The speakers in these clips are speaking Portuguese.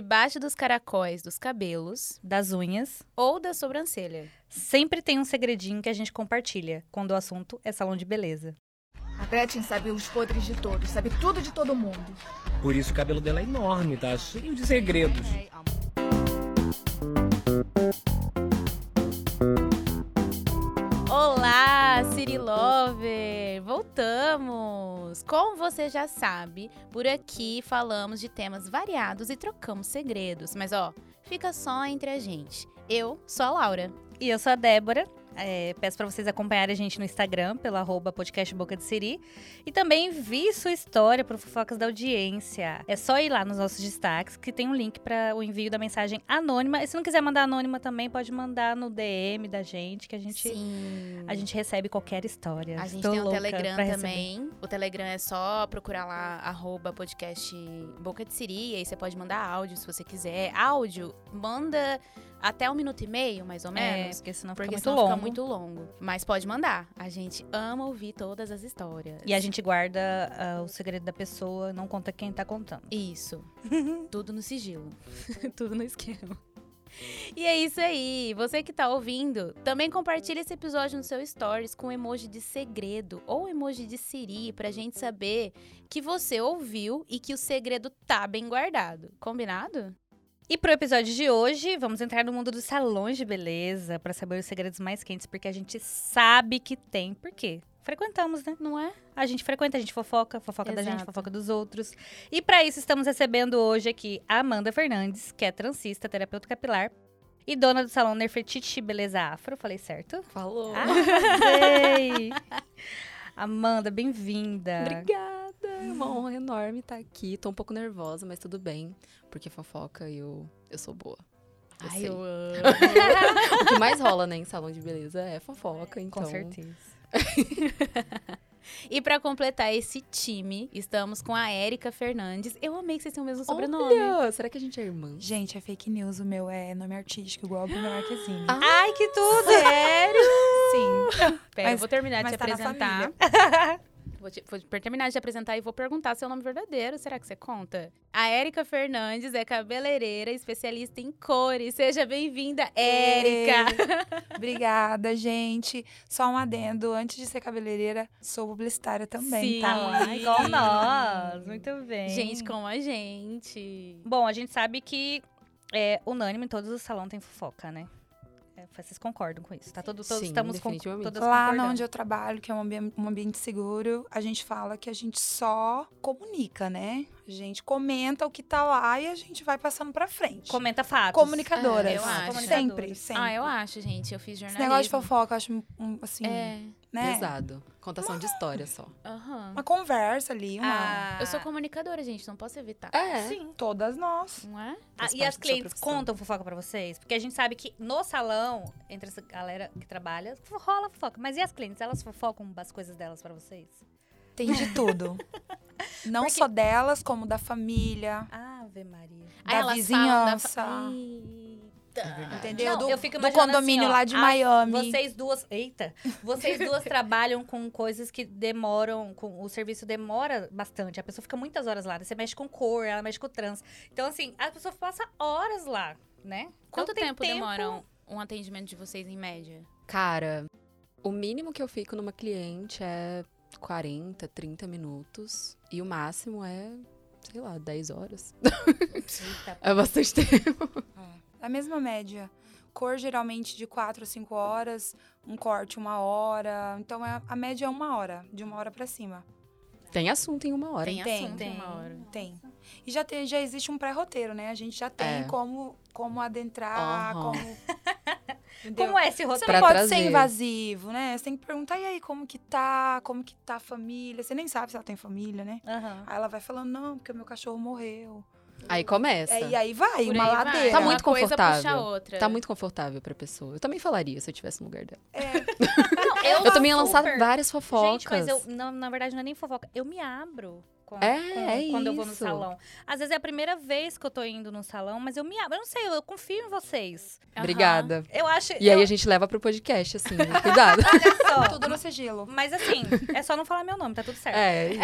Debaixo dos caracóis dos cabelos Das unhas. ou da sobrancelha. Sempre tem um segredinho que a gente compartilha quando o assunto é salão de beleza. A Gretchen sabe os podres de todos, sabe tudo de todo mundo. Por isso o cabelo dela é enorme, tá cheio de segredos. Voltamos! Como você já sabe, por aqui falamos de temas variados e trocamos segredos. Mas ó, fica só entre a gente. Eu sou a Laura. E eu sou a Débora. É, peço para vocês acompanharem a gente no Instagram, pelo arroba podcast Boca de Siri. E também vi sua história para Fofocas da Audiência. É só ir lá nos nossos destaques, que tem um link para o envio da mensagem anônima. E se não quiser mandar anônima também, pode mandar no DM da gente, que a gente, Sim. a gente recebe qualquer história. A gente Estou tem o Telegram também. O Telegram é só procurar lá, arroba podcast Boca de Siri. E aí você pode mandar áudio se você quiser. Áudio, manda até um minuto e meio, mais ou É, menos. porque senão Porque fica muito senão longo. fica muito longo. Mas pode mandar. A gente ama ouvir todas as histórias. E a gente guarda ah, o segredo da pessoa, não conta quem tá contando. Isso. Tudo no sigilo. Tudo no esquema. E é isso aí. Você que tá ouvindo, também compartilha esse episódio no seu stories com emoji de segredo ou emoji de Siri pra gente saber que você ouviu e que o segredo tá bem guardado. Combinado? E pro episódio de hoje, vamos entrar no mundo dos salões de beleza para saber os segredos mais quentes, porque a gente sabe que tem. Por quê? Frequentamos, né? Não é? A gente frequenta, a gente fofoca, fofoca da gente, Exato. fofoca dos outros. E para isso estamos recebendo hoje aqui a Amanda Fernandes, que é transista, terapeuta capilar e dona do salão Nefertiti Beleza Afro. Falei certo? Falou. Arrasei! Amanda, bem-vinda. Obrigada. É uma honra enorme estar aqui. Tô um pouco nervosa, mas tudo bem. Porque fofoca e eu, eu sou boa. Eu Ai, sei. eu amo. O que mais rola, né, em salão de beleza é fofoca, então... Com certeza. E pra completar esse time, estamos com a Érica Fernandes. Eu amei que vocês têm o mesmo sobrenome. Olha, será que a gente é irmã? Gente, é fake news. O meu é nome artístico, igual o Bruno Marquezine. Ah, Ai, que tudo! Sério? Sim. Pera, eu Mas- vou terminar de te tá apresentar. Vou, te- vou terminar de te apresentar e vou perguntar seu nome verdadeiro. Será que você conta? A Érica Fernandes é cabeleireira, especialista em cores. Seja bem-vinda, Érica! Obrigada, gente. Só um adendo. Antes de ser cabeleireira, sou publicitária também, Sim. tá? Igual nós. Muito bem. Gente, como a gente. Bom, a gente sabe que é unânime, todos os salões têm fofoca, né? Vocês concordam com isso? Tá todo, todos Sim, estamos com, todas Lá onde eu trabalho, que é um ambi- um ambiente seguro, a gente fala que a gente só comunica, né? A gente comenta o que tá lá e a gente vai passando pra frente. Comenta fatos. Comunicadoras. É, eu acho. Sempre, sempre. Ah, eu acho, gente. Eu fiz Esse jornalismo. negócio de fofoca, eu acho, um, assim, É. né? Pesado. Contação de história só. Aham. Uma conversa ali, uma... Ah, Eu sou comunicadora, gente. Não posso evitar. É. Sim. Todas nós. Não é? Ah, e as clientes contam fofoca pra vocês? Porque a gente sabe que no salão, entre essa galera que trabalha, rola fofoca. Mas e as clientes? Elas fofocam as coisas delas pra vocês? Tem de tudo. Não Porque- só delas, como da família, Ave Maria. Aí da vizinhança. fa- Eita. Entendeu? Não, do, eu fico do imaginando condomínio assim, ó, lá de as- Miami. Vocês duas. Eita! Vocês duas trabalham com coisas que demoram. Com, o serviço demora bastante. A pessoa fica muitas horas lá. Você mexe com cor, ela mexe com trans. Então, assim, a pessoa passa horas lá, né? Quanto Então, tem tempo, demora um, um atendimento de vocês em média? Cara, o mínimo que eu fico numa cliente é 40, 30 minutos. E o máximo é, sei lá, 10 horas. Eita, É bastante tempo. A mesma média. Cor geralmente de 4 a 5 horas, um corte uma hora. Então é- a média é uma hora, de uma hora pra cima. Tem assunto em uma hora. Tem, Tem, assunto tem. uma hora. Tem. E já, tem, já existe um pré-roteiro, né? A gente já tem É. como, como adentrar, Aham. como. Entendeu? Como é esse Você roteiro? Pra não pode trazer. ser invasivo, né? Você tem que perguntar, e aí, como que tá? Como que tá a família? Você nem sabe se ela tem família, né? Aham. Aí ela vai falando, não, porque o meu cachorro morreu. Aí começa. É, e aí vai, Por uma aí vai. ladeira. Tá Uma muito coisa confortável. puxa a outra. Tá muito confortável pra pessoa. Eu também falaria se eu estivesse no lugar dela. Não, Eu também ia lançar várias fofocas. Gente, mas eu, não, na verdade, não é nem fofoca. Eu me abro. Com, É, com- é quando eu vou no isso. salão. Às vezes é a primeira vez que eu tô indo no salão, mas eu me abro. Eu não sei, eu confio em vocês. Obrigada. Eu acho. E aí eu, a gente leva pro podcast, assim, cuidado. olha só. Tudo no sigilo. Mas assim, é só não falar meu nome, tá tudo certo. É, isso.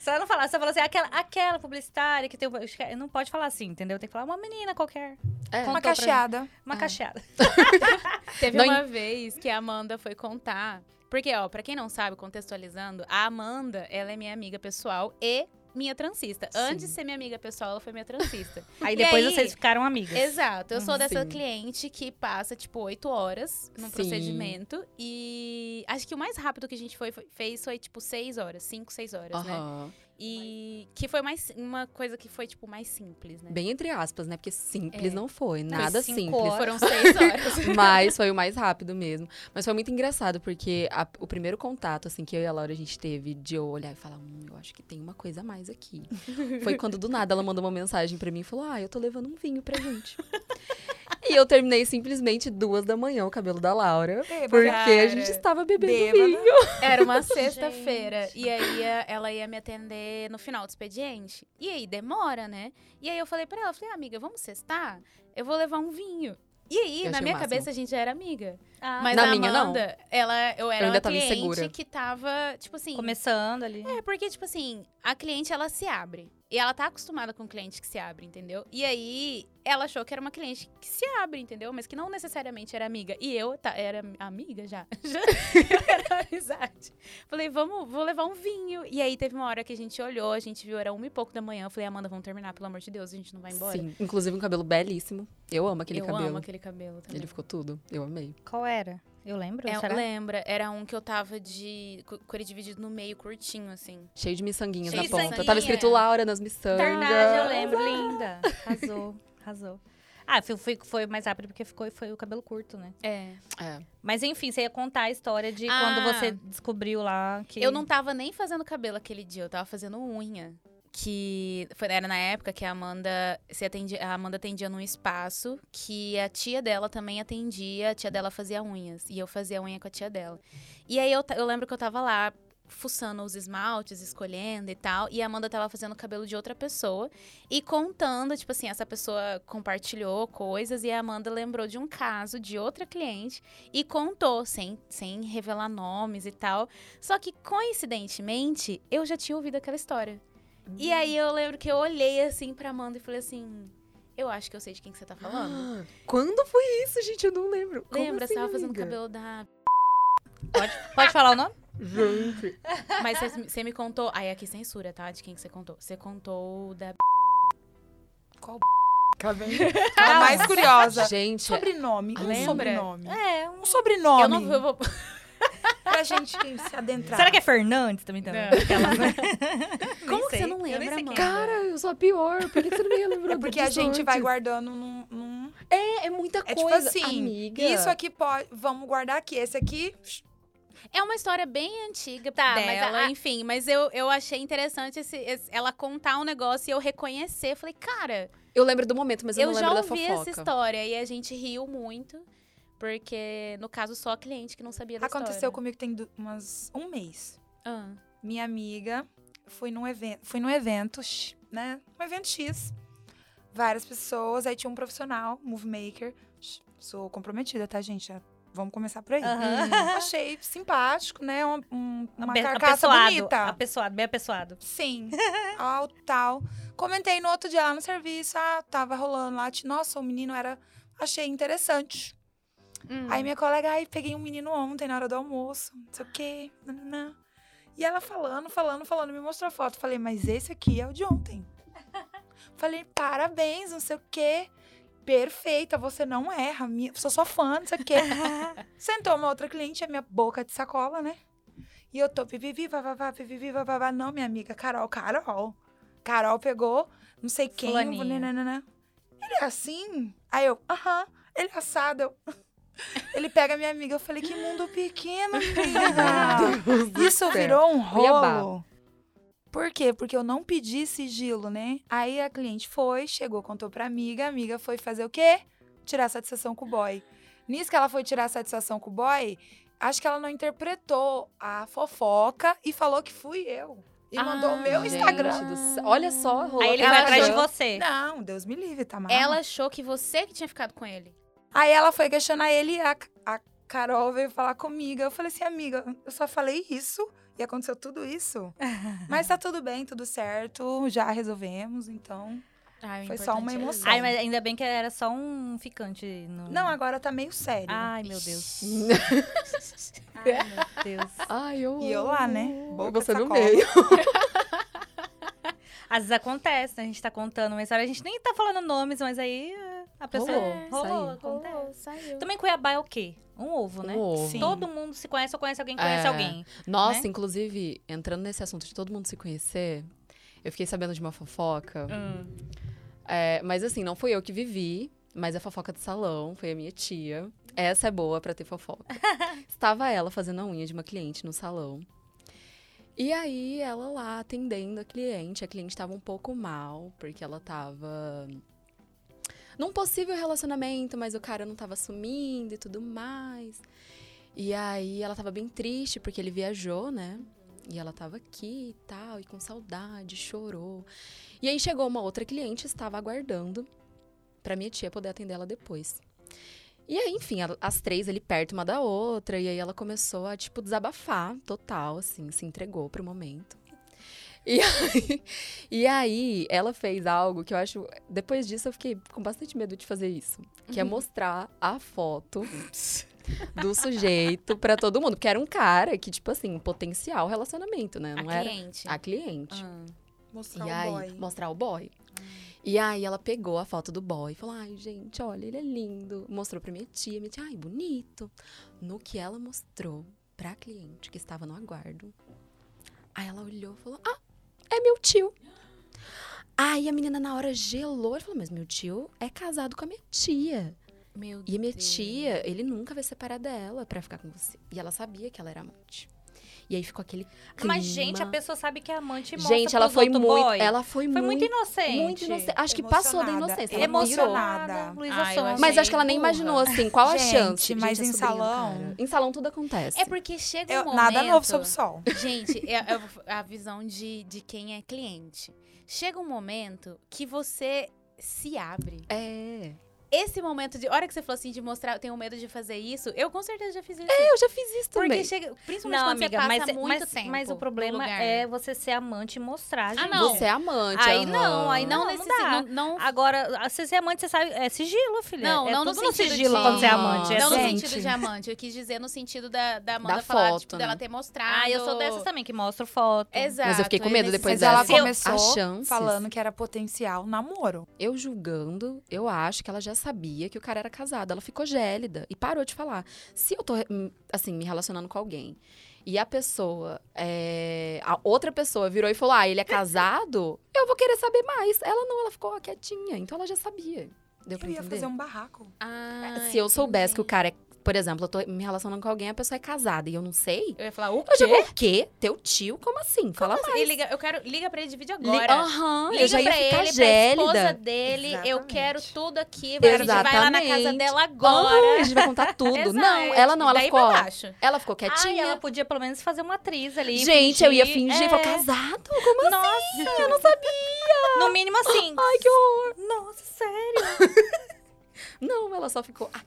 Só não falar, só falar assim, aquela, aquela publicitária que tem. o- Não pode falar assim, entendeu? Tem que falar uma menina qualquer. É. Uma cacheada. Uma É. cacheada. Teve Não uma vez que a Amanda foi contar. Porque, ó, pra quem não sabe, contextualizando, a Amanda, ela é minha amiga pessoal e minha transista. Antes de Sim. ser minha amiga pessoal, ela foi minha transista. Aí E depois aí- vocês ficaram amigas. Exato. Eu sou Uhum. dessa Sim. cliente que passa, tipo, oito horas num Sim. procedimento. E acho que o mais rápido que a gente foi, foi- fez foi, tipo, seis horas. Cinco, seis horas, né? E que foi mais uma coisa que foi, tipo, mais simples, né? Bem entre aspas, né? Porque simples É. não foi, nada cinco simples. horas. Foram seis horas. Mas foi o mais rápido mesmo. Mas foi muito engraçado, porque a- o primeiro contato, assim, que eu e a Laura a gente teve de eu olhar e falar, hum, eu acho que tem uma coisa a mais aqui. foi quando do nada ela mandou uma mensagem pra mim e falou, ah, eu tô levando um vinho pra gente. e eu terminei simplesmente duas da manhã o cabelo da Laura. Porque a gente estava bebendo Bêbada. vinho. Era uma sexta-feira. E aí ela ia me atender no final do expediente. E aí demora, né? E aí eu falei pra ela, eu falei, amiga, vamos sextar? Eu vou levar um vinho. E aí, Eu na minha cabeça, a gente já era amiga. Ah, Mas Na a minha, não. Amanda, ela, eu era ainda uma tava cliente insegura. que tava, tipo assim... Começando ali. É, porque, tipo assim, a cliente, ela se abre. E ela tá acostumada com cliente que se abre, entendeu? E aí, ela achou que era uma cliente que se abre, entendeu? Mas que não necessariamente era amiga. E eu tá, era amiga já. já eu era amizade. Falei, vamos, vou levar um vinho. E aí, teve uma hora que a gente olhou, a gente viu, era uma e pouco da manhã. Eu falei, Amanda, vamos terminar, pelo amor de Deus, a gente não vai embora. Sim, inclusive um cabelo belíssimo. Eu amo aquele eu cabelo. amo aquele cabelo também. Ele ficou tudo. Eu amei. Qual era? Eu lembro? É, será? lembra, era um que eu tava de. com ele dividido no meio, curtinho, assim. Cheio de miçanguinhas Cheio na de ponta. miçanguinha. Tava escrito Laura nas miçangas. Verdade, eu lembro. Linda. Arrasou, arrasou. Ah, foi, foi, foi mais rápido porque ficou, foi o cabelo curto, né? É. É. Mas enfim, você ia contar a história de Ah. quando você descobriu lá que. Eu não tava nem fazendo cabelo aquele dia, eu tava fazendo unha. Que foi, era na época que a Amanda se atendia, a Amanda atendia num espaço que a tia dela também atendia, a tia dela fazia unhas. E eu fazia unha com a tia dela. E aí eu, eu lembro que eu tava lá fuçando os esmaltes, escolhendo e tal. E a Amanda tava fazendo o cabelo de outra pessoa e contando, tipo assim, essa pessoa compartilhou coisas e a Amanda lembrou de um caso de outra cliente e contou, sem, sem revelar nomes e tal. Só que, coincidentemente, eu já tinha ouvido aquela história. E aí eu lembro que eu olhei assim pra Amanda e falei assim: Eu acho que eu sei de quem que você tá falando. Quando foi isso, gente? Eu não lembro. Lembra? assim, você tava fazendo amiga? cabelo da. Pode, pode falar o nome? Gente. Mas você, me contou. Aí aqui censura, tá? De quem que você contou. Você contou da. Tá vendo? A mais curiosa. Gente, Sobrenome. Um Lembra? sobrenome. É. Um sobrenome. Eu não eu vou. Pra gente se adentrar. Será que é Fernandes também? também? Aquelas, né? Como que você não Eu lembra, mano? cara, eu sou a pior. Por que você não me lembrou É porque a gente vai antes? guardando num. num- É, é muita É coisa, tipo assim, amiga. isso aqui pode. Vamos guardar aqui. Esse aqui. É uma história bem antiga Tá, mas dela, a- enfim. Mas eu, eu achei interessante esse- esse- ela contar um negócio e eu reconhecer. Falei, cara, Eu lembro do momento, mas eu, eu não já lembro da ouvi fofoca. essa história. E a gente riu muito. Porque, no caso, só a cliente que não sabia da Aconteceu história. comigo tem umas, um mês. Ah. Minha amiga foi num evento. Fui num evento, né? Um evento X. Várias pessoas. Aí tinha um profissional, movie maker. Sou comprometida, tá, gente? Vamos começar por aí. Aham. Achei simpático, né? Um- um- uma Ape- carcaça apessoado, bonita. Apessoado, bem apessoado. Sim. Ao tal. Comentei no outro dia lá no serviço. Ah, tava rolando lá. Nossa, o menino era. Achei interessante. Hum. Aí minha colega, ai, peguei um menino ontem na hora do almoço. Não sei o quê. nananã. E ela falando, falando, falando, me mostrou a foto. Falei, mas esse aqui é o de ontem. Falei, parabéns, não sei o quê. Perfeita, você não erra. minha- Sou sua fã, não sei o quê. Sentou uma outra cliente, a minha boca de sacola, né? E eu tô pipipi, vavavá, pipipi, vavavá. Não, minha amiga, Carol, Carol. Carol pegou, não sei quem, nananã. Ele é assim? Aí eu, aham. Ele é assado. Eu... Ele pega minha amiga. Eu falei, que mundo pequeno, amiga. Isso virou um rolo. Por quê? Porque eu não pedi sigilo, né? Aí a cliente foi, chegou, contou pra amiga. A amiga foi fazer o quê? Tirar satisfação com o boy. Nisso que ela foi tirar satisfação com o boy, acho que ela não interpretou a fofoca e falou que fui eu. E mandou o Ah, meu Gente Instagram. do céu. Olha só, rolou Aí ele foi atrás de você. Não, Deus me livre, tá mal. Ela achou que você que tinha ficado com ele. Aí ela foi questionar ele e a, a Carol veio falar comigo. Eu falei assim, amiga, eu só falei isso e aconteceu tudo isso. Mas tá tudo bem, tudo certo, já resolvemos, então. Ai, o Foi só uma é emoção. Ai, mas ainda bem que era só um ficante. No... Não, agora tá meio sério. Ai, meu Deus. Ai, meu Deus. Ai, eu E eu lá, né? Boca Você de no sacola. meio. Às vezes acontece, né? A gente tá contando uma história, a gente nem tá falando nomes, mas aí a pessoa. Rolou, rolou, saiu. Rolou, saiu. Também Cuiabá é o quê? Um ovo, né? Um ovo. Sim. Todo mundo se conhece ou conhece alguém que conhece É. alguém. Nossa, né? inclusive, entrando nesse assunto de todo mundo se conhecer, eu fiquei sabendo de uma fofoca. Hum. É, mas assim, não fui eu que vivi, mas a fofoca de salão foi a minha tia. Essa é boa pra ter fofoca. Estava ela fazendo a unha de uma cliente no salão. E aí, ela lá atendendo a cliente. A cliente estava um pouco mal, porque ela tava num possível relacionamento, mas o cara não tava assumindo e tudo mais. E aí, ela tava bem triste, porque ele viajou, né? E ela tava aqui e tal, e com saudade, chorou. E aí chegou uma outra cliente, estava aguardando pra minha tia poder atender ela depois. E aí, enfim, as três ali perto uma da outra, e aí ela começou a, tipo, desabafar total, assim, se entregou pro momento. E aí, e aí, ela fez algo que eu acho. Depois disso, eu fiquei com bastante medo de fazer isso. Que é mostrar a foto do sujeito pra todo mundo. Porque era um cara que, tipo assim, um potencial relacionamento, né? A Não era. cliente. A cliente. Ah. Mostrar E o aí, boy. mostrar o boy. E aí ela pegou a foto do boy e falou: Ai, gente, olha, ele é lindo. Mostrou pra minha tia. Minha tia, ai, bonito. No que ela mostrou pra cliente que estava no aguardo, aí ela olhou e falou: Ah, é meu tio. Aí a menina na hora gelou. Ela falou: Mas meu tio é casado com a minha tia. Meu E a minha Deus. tia, ele nunca vai separar dela pra ficar com você. E ela sabia que ela era amante. E aí ficou aquele. Mas, clima. gente, a pessoa sabe que é amante e mostra Gente, ela foi muito. boy. Ela foi, Foi muito inocente. muito inocente. Acho que passou da inocência. Ela. Emocionada. Luísa Sonza. Mas acho que ela nem imaginou, assim, qual a Gente, chance. mas Gente, em a sobrinha do salão- cara. Em salão tudo acontece. É porque chega um Eu- momento... nada novo sob o sol. Gente, é, é a visão de, de quem é cliente. Chega um momento que você se abre. É. Esse momento de. hora que você falou assim, de mostrar, eu tenho medo de fazer isso, eu com certeza já fiz isso. Eu já fiz isso porque também. chega. Principalmente Não, quando amiga, você passa mas, muito mas, tempo. mas o no problema é você ser amante e mostrar, gente. Ah, não. Você é amante. Aí aham. não, aí Não, não, nesse não dá. não, não, Agora, se você é amante, você sabe. É sigilo, filha. Não, é não no tudo no sentido sigilo de- quando você é amante. É não no sentido de amante. Eu quis dizer no sentido da, da Amanda Da falar, foto, tipo, né? dela ter mostrado. Ah, eu sou dessas também, que mostro foto. Exato. Mas eu fiquei com medo depois Mas dessa. ela começou falando que era potencial namoro. Eu julgando, eu acho que ela já sabia que o cara era casado. Ela ficou gélida e parou de falar. Se eu tô, hum, assim, me relacionando com alguém e a pessoa, é, a outra pessoa virou e falou, ah, ele é casado, eu vou querer saber mais. Ela não, ela ficou quietinha. Então ela já sabia. Deu pra Eu ia entender? fazer um barraco. Ah, Se eu soubesse que o cara é, por exemplo, eu tô me relacionando com alguém, a pessoa é casada e eu não sei. Eu ia falar, o Eu quê? vou, o quê? Teu tio? Como assim? Fala Como assim? mais. E liga, eu quero, liga pra ele de vídeo agora. Aham, Liga eu já ia pra ficar ele, pra esposa gélida. dele. Eu Exatamente. quero tudo aqui. Vai, a gente vai lá na casa dela agora. a gente vai contar tudo. Não, ela não, ela Daí ficou, ela ficou Ai, quietinha. ela podia pelo menos fazer uma atriz ali. Gente, eu ia fingir. é. falou, casado? Como Nossa, assim? Eu não sabia. No mínimo assim. Ai, que horror. Nossa, sério. Não, ela só ficou... Ah.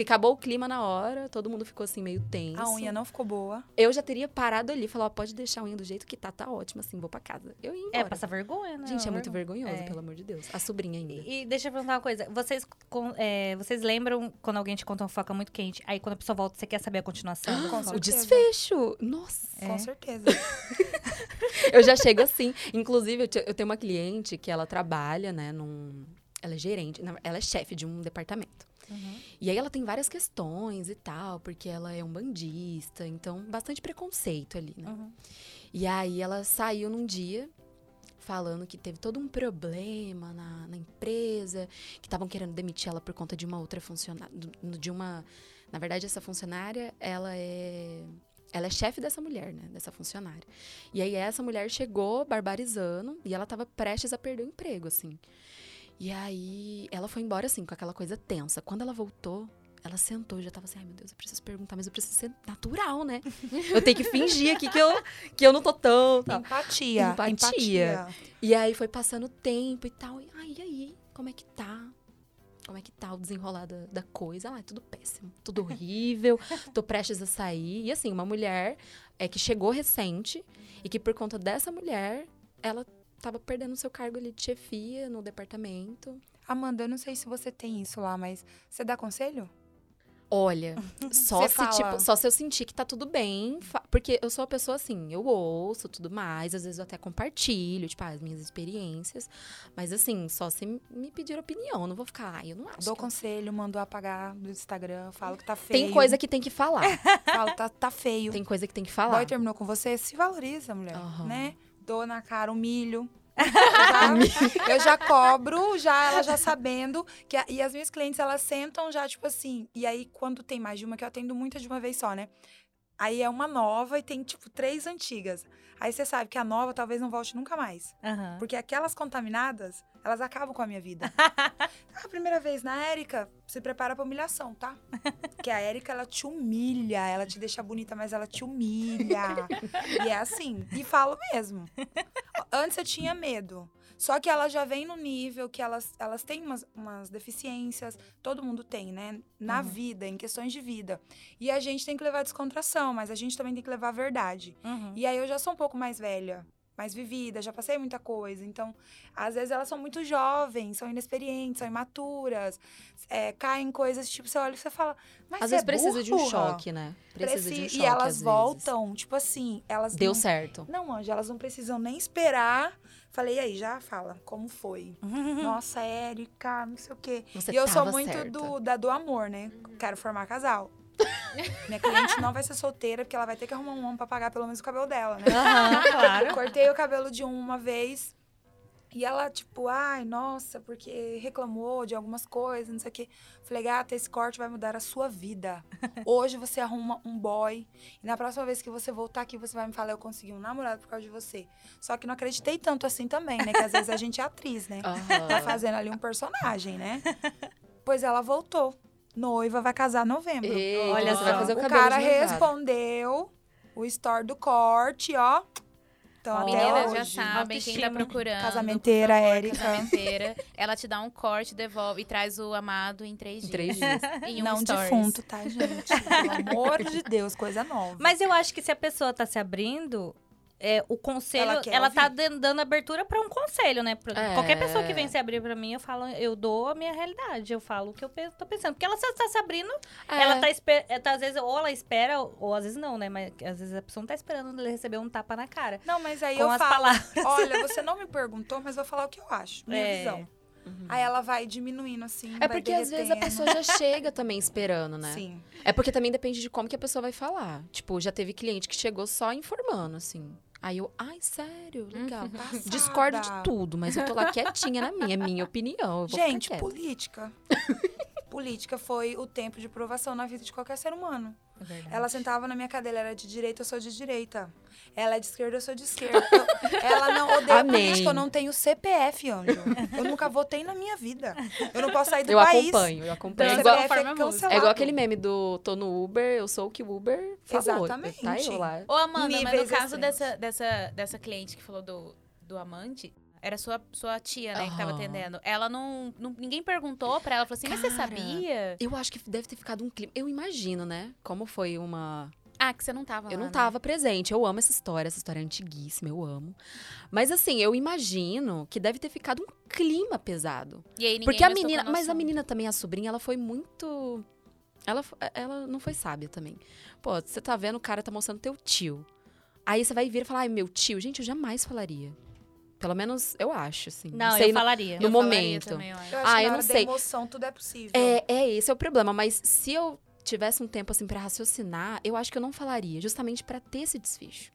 Porque acabou o clima na hora, todo mundo ficou assim meio tenso. A unha não ficou boa. Eu já teria parado ali e falado, ó, pode deixar a unha do jeito que tá, tá ótimo, assim, vou pra casa. Eu ia É, embora. passa vergonha, né? Gente, é muito vergonhoso, É. pelo amor de Deus. A sobrinha ainda. E, e deixa eu perguntar uma coisa. Vocês, com- é, vocês lembram quando alguém te conta uma fofoca muito quente? Aí quando a pessoa volta, você quer saber a continuação? fofoca? O desfecho! Nossa! Com certeza. Eu já chego assim. Inclusive, eu te- eu tenho uma cliente que ela trabalha, né, num... Ela é gerente, ela é chefe de um departamento. E aí ela tem várias questões e tal, porque ela é um bandista, então bastante preconceito ali, né? Uhum. E aí ela saiu num dia falando que teve todo um problema na, na empresa, que estavam querendo demitir ela por conta de uma outra funcionária, de uma... Na verdade, essa funcionária, ela é... Ela é chefe dessa mulher, né? Dessa funcionária. E aí essa mulher chegou barbarizando e ela tava prestes a perder o emprego, assim. E aí ela foi embora, assim, com aquela coisa tensa. Quando ela voltou, Ela sentou e já tava assim, ai meu Deus, eu preciso perguntar, mas eu preciso ser natural, né? Eu tenho que fingir aqui que eu, que eu não tô tão. tal. Empatia. Empatia. Empatia. E aí foi passando o tempo e tal. E, ai, e aí? Como é que tá? Como é que tá o desenrolar da, da coisa? Ah, é tudo péssimo, tudo horrível, tô prestes a sair. E assim, uma mulher é que chegou recente e que por conta dessa mulher, ela tava perdendo seu cargo ali de chefia no departamento. Amanda, eu não sei se você tem isso lá, mas você dá conselho? Olha, só se, tipo, só se eu sentir que tá tudo bem. Porque eu sou uma pessoa assim, eu ouço tudo mais, às vezes eu até compartilho, tipo, as minhas experiências. Mas assim, só se me pedir opinião. Não vou ficar, ai, eu não acho. Dou que- conselho, mando apagar do Instagram, falo que tá feio. Tem coisa que tem que falar. Falo, tá, tá feio. Tem coisa que tem que Boy falar. terminou com você, se valoriza, mulher, Aham. né? Dou na cara, humilho. Já- eu já cobro, já ela já sabendo que a- e as minhas clientes elas sentam já tipo assim. E aí quando tem mais de uma que eu atendo muitas de uma vez só, né? Aí é uma nova e tem tipo três antigas. Aí você sabe que a nova talvez não volte nunca mais, Aham. porque aquelas contaminadas, elas acabam com a minha vida. a primeira vez na Érica, se prepara pra humilhação, tá? Que a Érica ela te humilha, ela te deixa bonita, mas ela te humilha. E é assim, e falo mesmo. Antes eu tinha medo. Só que ela já vem no nível que elas, elas têm umas, umas deficiências, todo mundo tem, né? Na Uhum. vida, em questões de vida. E a gente tem que levar descontração, mas a gente também tem que levar a verdade. Uhum. E aí eu já sou um pouco mais velha, mais vivida, já passei muita coisa. Então, às vezes elas são muito jovens, são inexperientes, são imaturas, é, caem em coisas tipo, você olha e você fala, mas Às vezes é precisa de um choque, né? Precisa de um Preci- choque. E elas vezes. voltam, tipo assim, elas Deu não, certo. não, Anja, elas não precisam nem esperar. Falei, e aí, já fala, como foi? Nossa, Érica, não sei o quê. Você e eu sou muito certa. do, da do amor, né? Quero formar casal. Minha cliente não vai ser solteira, porque ela vai ter que arrumar um homem pra pagar pelo menos o cabelo dela, né? Aham, claro. Cortei o cabelo de um uma vez. E ela, tipo, ai, nossa, porque reclamou de algumas coisas, não sei o quê. Falei, gata, esse corte vai mudar a sua vida. Hoje você arruma um boy. E na próxima vez que você voltar aqui, você vai me falar, eu consegui um namorado por causa de você. Só que não acreditei tanto assim também, né? Que às vezes a gente é atriz, né? Tá Aham. fazendo ali um personagem, né? Pois ela voltou. Noiva, vai casar em novembro. Eita, Olha você vai fazer o o cabelo cara de noivado. respondeu o store do corte, ó. Então, Ó. até Meninas já hoje. sabem quem tá procurando. Casamenteira, favor, Érica. Casamenteira. Ela te dá um corte, devolve e traz o amado em três Em dias. três dias. Em um Não stories. defunto, tá, gente? Pelo amor de Deus, coisa nova. Mas eu acho que se a pessoa tá se abrindo, é, o conselho, Ela ela, tá dando abertura pra um conselho, né? Pra- É. Qualquer pessoa que vem se abrir pra mim, eu falo, eu dou a minha realidade, eu falo o que eu pe- tô pensando. Porque ela só tá se abrindo, É. ela tá, é, tá, às vezes, ou ela espera, ou às vezes não, né? Mas às vezes a pessoa não tá esperando ele receber um tapa na cara. Não, mas aí com eu as falo, palavras. olha, você não me perguntou, mas vou falar o que eu acho, minha É. visão. Aí ela vai diminuindo assim, É vai porque às vezes a derretendo. pessoa já chega também esperando, né? Sim. É porque também depende de como que a pessoa vai falar. Tipo, já teve cliente que chegou só informando, assim. Aí eu, ai, sério, legal. Passada. Discordo de tudo, mas eu tô lá quietinha na minha, é minha opinião. Eu vou Gente, política. política foi o tempo de provação na vida de qualquer ser humano. É verdade. Ela sentava na minha cadeira, ela é de direita, eu sou de direita. Ela é de esquerda, eu sou de esquerda. Eu- ela não odeia Amém. política, eu não tenho CPF, Anjo. Eu nunca votei na minha vida. Eu não posso sair do Eu país. acompanho, eu acompanho. Então, É igual, CPF é cancelado. é igual aquele meme do tô no Uber, eu sou o que o Uber falou. Exatamente. Tá eu lá. Ô, Amanda, mas no Níveis caso extremos. dessa, dessa, dessa cliente que falou do, do amante, era sua, sua tia, né, que tava atendendo. Ela não, não- Ninguém perguntou pra ela, falou assim, mas você Cara, sabia? Eu acho que deve ter ficado um clima. Eu imagino, né? Como foi uma. Ah, que você não tava Eu lá, não né? tava presente. Eu amo essa história, essa história é antiguíssima, eu amo. Mas assim, eu imagino que deve ter ficado um clima pesado. E aí ninguém Porque a menina. Mas a menina também, a sobrinha, ela foi muito. Ela, fo- ela não foi sábia também. Pô, você tá vendo, o cara tá mostrando teu tio. Aí você vai vir e falar, ai, meu tio. Gente, eu jamais falaria. Pelo menos eu acho, assim. Não, sei eu falaria. no Eu falaria momento. também, eu acho. Eu acho Ah, que eu não hora sei. da emoção tudo é possível. É, é esse é o problema. Mas se eu tivesse um tempo assim pra raciocinar, eu acho que eu não falaria, justamente pra ter esse desfecho.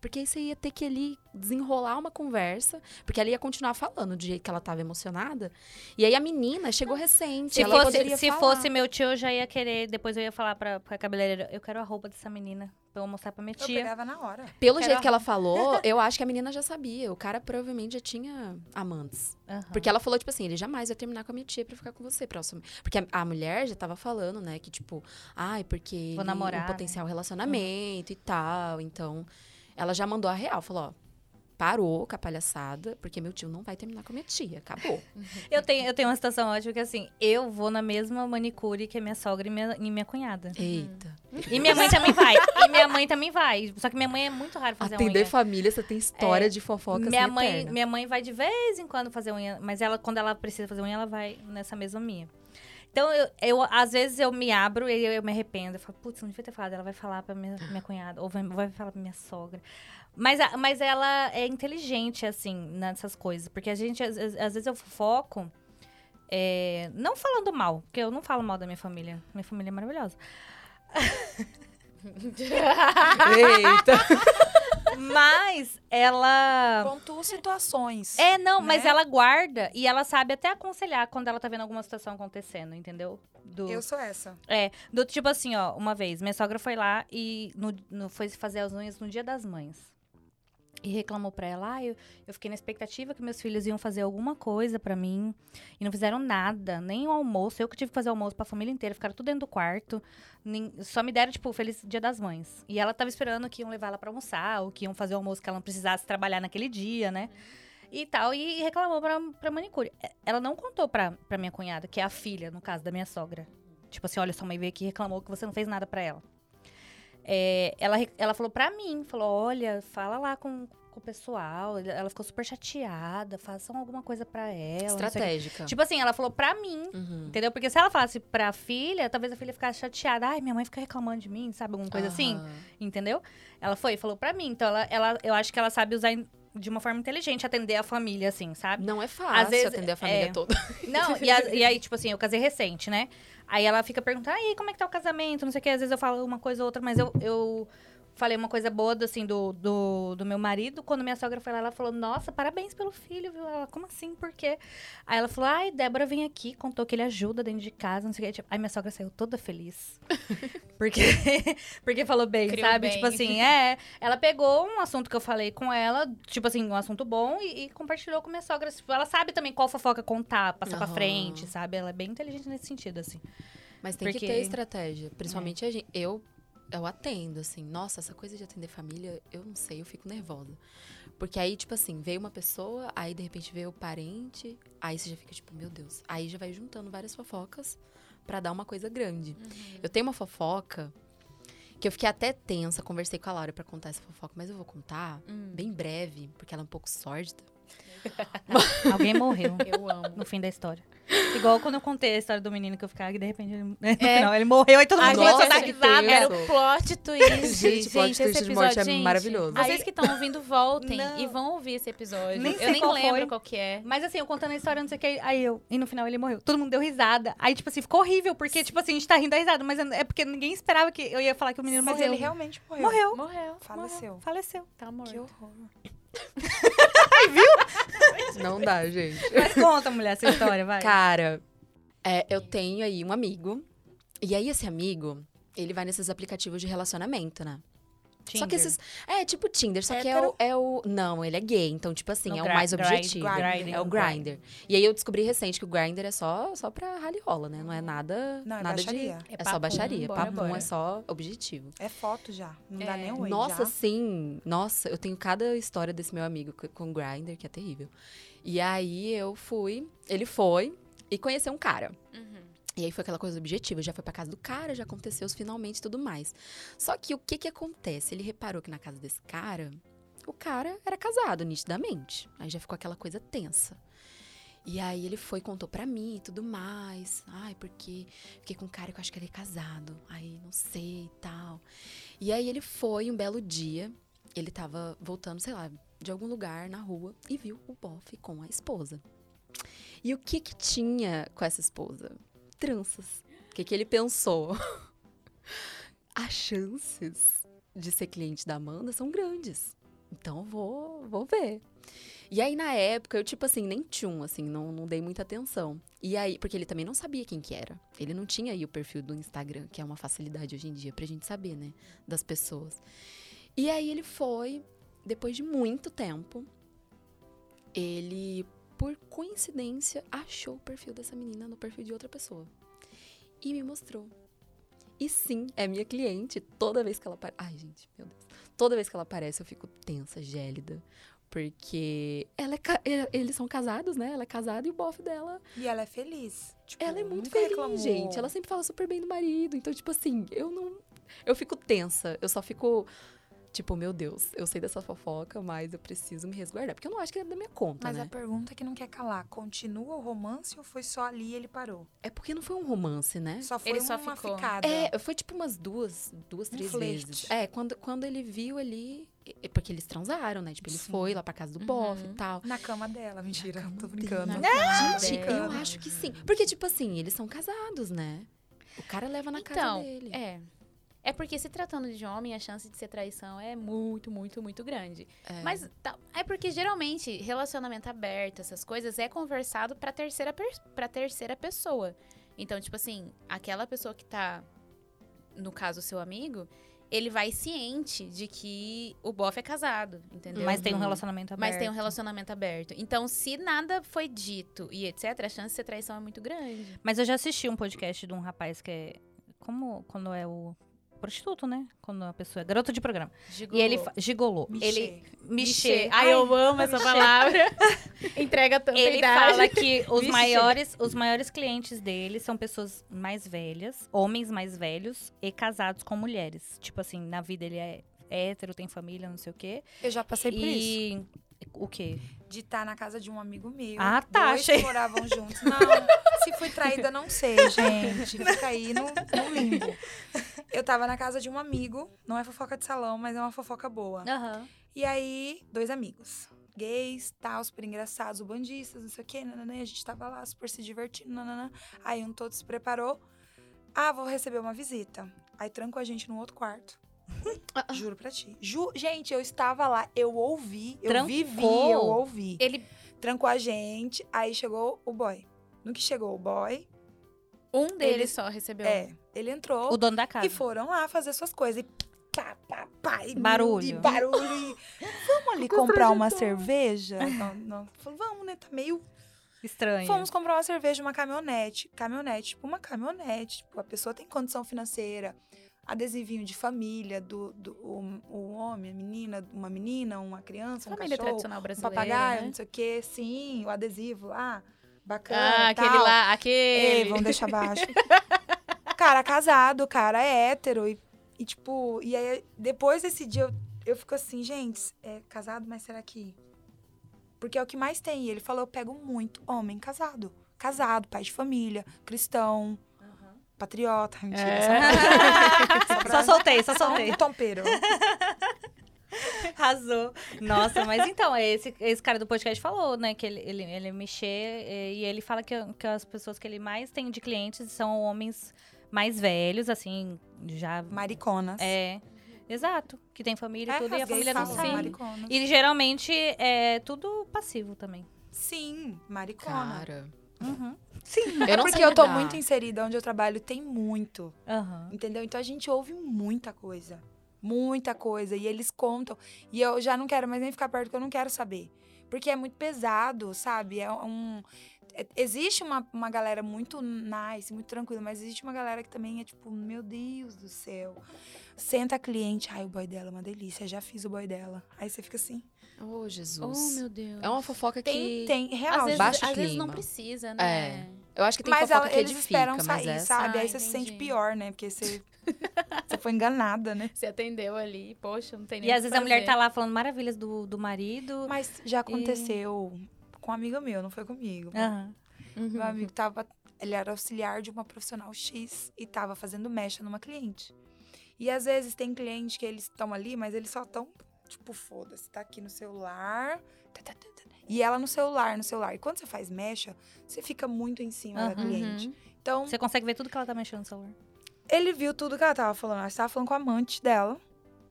Porque aí você ia ter que ali desenrolar uma conversa, porque ela ia continuar falando do jeito que ela tava emocionada. E aí a menina chegou recente, Se, ela fosse, poderia se falar. fosse meu tio, eu já ia querer. Depois eu ia falar pra, pra cabeleireira: eu quero a roupa dessa menina. Pra eu mostrar pra minha Eu tia. pegava na hora. Pelo Quero jeito que ela falou, eu acho que a menina já sabia. O cara provavelmente já tinha amantes. Aham. Porque ela falou, tipo assim, ele jamais vai terminar com a minha tia pra ficar com você próximo. Porque a, a mulher já tava falando, né, que tipo, ai, porque ele- namorar, um né? potencial relacionamento e tal. Então, ela já mandou a real, falou, ó, parou com a palhaçada, porque meu tio não vai terminar com a minha tia. Acabou. Eu tenho, eu tenho uma situação ótima que assim, eu vou na mesma manicure que a minha sogra e minha, e minha cunhada. Eita. E minha mãe também vai. E minha mãe também vai. Só que minha mãe é muito raro fazer Atender unha. família, você tem história de fofocas Minha assim, mãe, eterna. minha mãe vai de vez em quando fazer unha, mas ela quando ela precisa fazer unha, ela vai nessa mesma minha. Então, eu, eu, às vezes eu me abro e eu, eu me arrependo. Eu falo, putz, não devia ter falado. Ela vai falar pra minha, minha cunhada, ou vai, vai falar pra minha sogra. Mas, mas ela é inteligente, assim, nessas coisas. Porque a gente, às, às vezes eu foco, é, não falando mal, porque eu não falo mal da minha família. Minha família é maravilhosa. Eita. Mas ela. Pontua situações. É, não, mas né? ela guarda e ela sabe até aconselhar quando ela tá vendo alguma situação acontecendo, entendeu? Do, Eu sou essa. É, do tipo assim, ó, uma vez, minha sogra foi lá e no, no- foi fazer as unhas no dia das mães. E reclamou pra ela, ah, eu, eu fiquei na expectativa que meus filhos iam fazer alguma coisa pra mim. E não fizeram nada, nem o almoço. Eu que tive que fazer o almoço pra família inteira, ficaram tudo dentro do quarto. Nem- só me deram, tipo, feliz dia das mães. E ela tava esperando que iam levar ela pra almoçar, ou que iam fazer o almoço que ela não precisasse trabalhar naquele dia, né? E tal, e reclamou pra, pra manicure. Ela não contou pra, pra minha cunhada, que é a filha, no caso da minha sogra. Tipo assim, olha, sua mãe veio aqui e reclamou que você não fez nada pra ela. É, ela, ela falou pra mim, falou, olha, fala lá com, com o pessoal. Ela ficou super chateada, façam alguma coisa pra ela. Estratégica. Tipo assim, ela falou pra mim, Uhum. entendeu? Porque se ela falasse pra filha, talvez a filha ficasse chateada. Ai, minha mãe fica reclamando de mim, sabe? Alguma coisa assim, Aham. entendeu? Ela foi e falou pra mim. Então, ela, ela, eu acho que ela sabe usar de uma forma inteligente, atender a família, assim, sabe? Não é fácil vezes, atender a família é. toda. Não, e, a- e aí, tipo assim, eu casei recente, né? Aí ela fica perguntando, aí, como é que tá o casamento? Não sei o que, às vezes eu falo uma coisa ou outra, mas eu, eu falei uma coisa boa, do, assim, do, do, do meu marido. Quando minha sogra foi lá, ela falou, nossa, parabéns pelo filho, viu? Ela, como assim? Por quê? Aí ela falou, ai, Débora vem aqui, contou que ele ajuda dentro de casa, não sei o que. Tipo, aí minha sogra saiu toda feliz. porque, porque falou bem, Criou sabe? bem. Tipo assim, é. Ela pegou um assunto que eu falei com ela, tipo assim, um assunto bom, e, e compartilhou com minha sogra. Tipo, ela sabe também qual fofoca contar, passar pra Aham. frente, sabe? Ela é bem inteligente nesse sentido, assim. Mas tem que Porque- ter estratégia. Principalmente a gente. Eu, eu atendo, assim. Nossa, essa coisa de atender família, eu não sei, eu fico nervosa. Porque aí, tipo assim, veio uma pessoa, aí de repente veio o parente, aí você já fica tipo, meu Deus. Aí já vai juntando várias fofocas pra dar uma coisa grande. Eu tenho uma fofoca que eu fiquei até tensa, conversei com a Laura pra contar essa fofoca, mas eu vou contar bem breve, porque ela é um pouco sórdida. Alguém morreu Eu amo. no fim da história. Igual quando eu contei a história do menino que eu ficava, e de repente, ele, no final, ele morreu e todo mundo gente começou a dar risada. Era o plot twist. Gente, plot esse twist de morte é episódio, maravilhoso. Vocês que estão ouvindo, voltem Não. e vão ouvir esse episódio. Nem eu nem qual lembro foi. qual que é. Mas assim, eu contando a história, não sei o que, aí eu, e no final ele morreu. Todo mundo deu risada. Aí, tipo assim, ficou horrível, porque, tipo assim, a gente tá rindo da risada, mas é porque ninguém esperava que eu ia falar que o menino Mas morreu. ele realmente morreu. morreu. Morreu. Faleceu. Faleceu. Tá morto. Que horror. Não dá, gente. Mas conta, mulher, essa história, vai. Cara, é, eu tenho aí um amigo. E aí, esse amigo, ele vai nesses aplicativos de relacionamento, né? Só que Tinder. esses. É, tipo Tinder, só que é o, é o. Não, ele é gay, então, tipo assim, No é o mais grind- objetivo. grinding, É o Grindr. E aí eu descobri recente que o Grindr é só, só pra rally rola, né? Não é nada. Não, é nada baixaria. de. É É, só papum, baixaria. bora, Papum bora. é só objetivo. É foto já. Não dá É. nem oi. Nossa, já. sim. Nossa, eu tenho cada história desse meu amigo co- com o Grindr, que é terrível. E aí eu fui, ele foi e conheceu um cara. E aí foi aquela coisa objetiva, já foi pra casa do cara, já aconteceu os finalmente e tudo mais. Só que o que que acontece? Ele reparou que na casa desse cara, o cara era casado, nitidamente. Aí já ficou aquela coisa tensa. E aí ele foi, contou pra mim e tudo mais. Ai, porque fiquei com um cara que eu acho que ele é casado. Aí não sei e tal. E aí ele foi um belo dia, ele tava voltando, sei lá, de algum lugar na rua e viu o bofe com a esposa. E o que que tinha com essa esposa? Tranças. O que que ele pensou? As chances de ser cliente da Amanda são grandes. Então vou, vou ver. E aí, na época, eu, tipo assim, nem tchum, assim, não, não dei muita atenção. E aí, porque ele também não sabia quem que era. Ele não tinha aí o perfil do Instagram, que é uma facilidade hoje em dia pra gente saber, né, das pessoas. E aí ele foi, depois de muito tempo, ele, por coincidência, achou o perfil dessa menina no perfil de outra pessoa. E me mostrou. E sim, é minha cliente. Toda vez que ela aparece. Ai, gente, meu Deus. Toda vez que ela aparece, eu fico tensa, gélida. Porque ela é ca- e- eles são casados, né? Ela é casada e o bofe dela. E ela é feliz. Tipo, Ela é muito feliz, reclamou. gente. Ela sempre fala super bem do marido. Então, tipo assim, eu não. Eu fico tensa. Eu só fico. Tipo, meu Deus, eu sei dessa fofoca, mas eu preciso me resguardar. Porque eu não acho que é da minha conta, Mas né? a pergunta que não quer calar, continua o romance ou foi só ali e ele parou? É porque não foi um romance, né? Só foi Ele só uma ficou. ficada. É, foi tipo umas duas, duas, Um três flerte. vezes. É, quando, quando ele viu ali. é Porque eles transaram, né? Tipo, ele Sim. foi lá pra casa do bofe e tal. Na cama dela, mentira. cama tô brincando. Cama Gente, dela. eu acho que sim. Porque, tipo assim, eles são casados, né? O cara leva na casa Então, dele. é. É porque se tratando de homem, a chance de ser traição é muito, muito, muito grande. É. Mas tá- é porque geralmente relacionamento aberto, essas coisas, é conversado pra terceira, pra terceira pessoa. Então, tipo assim, aquela pessoa que tá, no caso, seu amigo, ele vai ciente de que o bofe é casado, entendeu? Mas tem um relacionamento aberto. Mas tem um relacionamento aberto. Então, se nada foi dito e etc., a chance de ser traição é muito grande. Mas eu já assisti um podcast de um rapaz que é. Como quando é o prostituto, né? Quando a pessoa é garota de programa. E ele. Gigolô. Michê. Ele. Michê. Michê. Ai, eu amo essa palavra. Entrega tanta Ele idade. fala que os Vixe. maiores, os maiores clientes dele são pessoas mais velhas, homens mais velhos e casados com mulheres. Tipo assim, na vida ele é hétero, tem família, não sei o quê. Eu já passei por isso. e o quê? De estar na casa de um amigo meu. Ah, tá, Dois achei. moravam juntos. Não, se fui traída, não sei, gente. Fica aí no, no limbo. Eu tava na casa de um amigo. Não é fofoca de salão, mas é uma fofoca boa. Aham. E aí, dois amigos. Gays, tal, super engraçados, bandistas, não sei o quê. Nananã, e a gente tava lá, super se divertindo. Nananã. Aí um todo se preparou. Ah, vou receber uma visita. Aí trancou a gente num outro quarto. Juro pra ti. Ju- gente, eu estava lá, eu ouvi, eu Trancou? vivi, eu ouvi. Ele, Trancou a gente, aí chegou o boy. No que chegou o boy, um deles Ele- só recebeu. é, ele entrou O dono da casa. e foram lá fazer suas coisas. E pá, pá, pá. E Barulho. E barulho. E, vamos ali comprar uma cerveja? Não, não. Vamos, né? Tá meio Estranho. Fomos comprar uma cerveja, uma caminhonete. Caminhonete, tipo, uma caminhonete. Tipo, a pessoa tem condição financeira. Adesivinho de família, do, do o, o homem, a menina, uma menina, uma criança, um Família cachorro, tradicional um brasileira. papagaio, né? não sei o quê. Sim, o adesivo lá, bacana, Ah, aquele tal. lá, aquele. vamos deixar baixo. cara casado, cara é hétero. E, e, tipo, e aí depois desse dia eu, eu fico assim, gente, é casado, mas será que. Porque é o que mais tem. E ele falou: eu pego muito homem casado. Casado, pai de família, cristão, patriota. Mentira, É. só pra- Só soltei, só soltei. um tompeiro. Arrasou. Nossa, mas então, esse, esse cara do podcast falou, né, que ele, ele, ele mexer e ele fala que, que as pessoas que ele mais tem de clientes são homens mais velhos, assim, já. Mariconas. É. Exato. Que tem família e É, tudo, e a família não mariconas. E geralmente é tudo passivo também. Sim, maricona. Cara. Uhum. Sim, Eu é não porque sei eu tô lidar. muito inserida onde eu trabalho, tem muito. Aham. Entendeu? Então a gente ouve muita coisa. Muita coisa. E eles contam. E eu já não quero mais nem ficar perto, porque eu não quero saber. Porque é muito pesado, sabe? É um. É- Existe uma, uma galera muito nice, muito tranquila, mas existe uma galera que também é tipo, meu Deus do céu. Senta a cliente, ai, o boy dela é uma delícia, já fiz o boy dela. Aí você fica assim. Oh, Jesus. Oh, meu Deus. É uma fofoca Tem, que. tem, real. Às vezes, baixo às vezes não clima. precisa, né? Eu acho que tem mas fofoca ela- que eles edifica, esperam mas sair, essa... sabe? Ah, Aí você se sente entendi. pior, né? Porque você, você foi enganada, né? Você atendeu ali, poxa, não tem nem E às vezes a mulher fazer. tá lá falando maravilhas do, do marido. Mas já aconteceu com um amigo meu, não foi comigo. Aham. Uhum. Meu amigo tava. Ele era auxiliar de uma profissional X e tava fazendo mecha numa cliente. E às vezes tem cliente que eles estão ali, mas eles só estão, tipo, foda-se, tá aqui no celular. tá, tá, tá. E ela no celular, no celular. E quando você faz mecha, você fica muito em cima da Aham. cliente. Uhum. Então, Você consegue ver tudo que ela tá mexendo no celular. ele viu tudo que ela tava falando. Ela estava falando com a amante dela,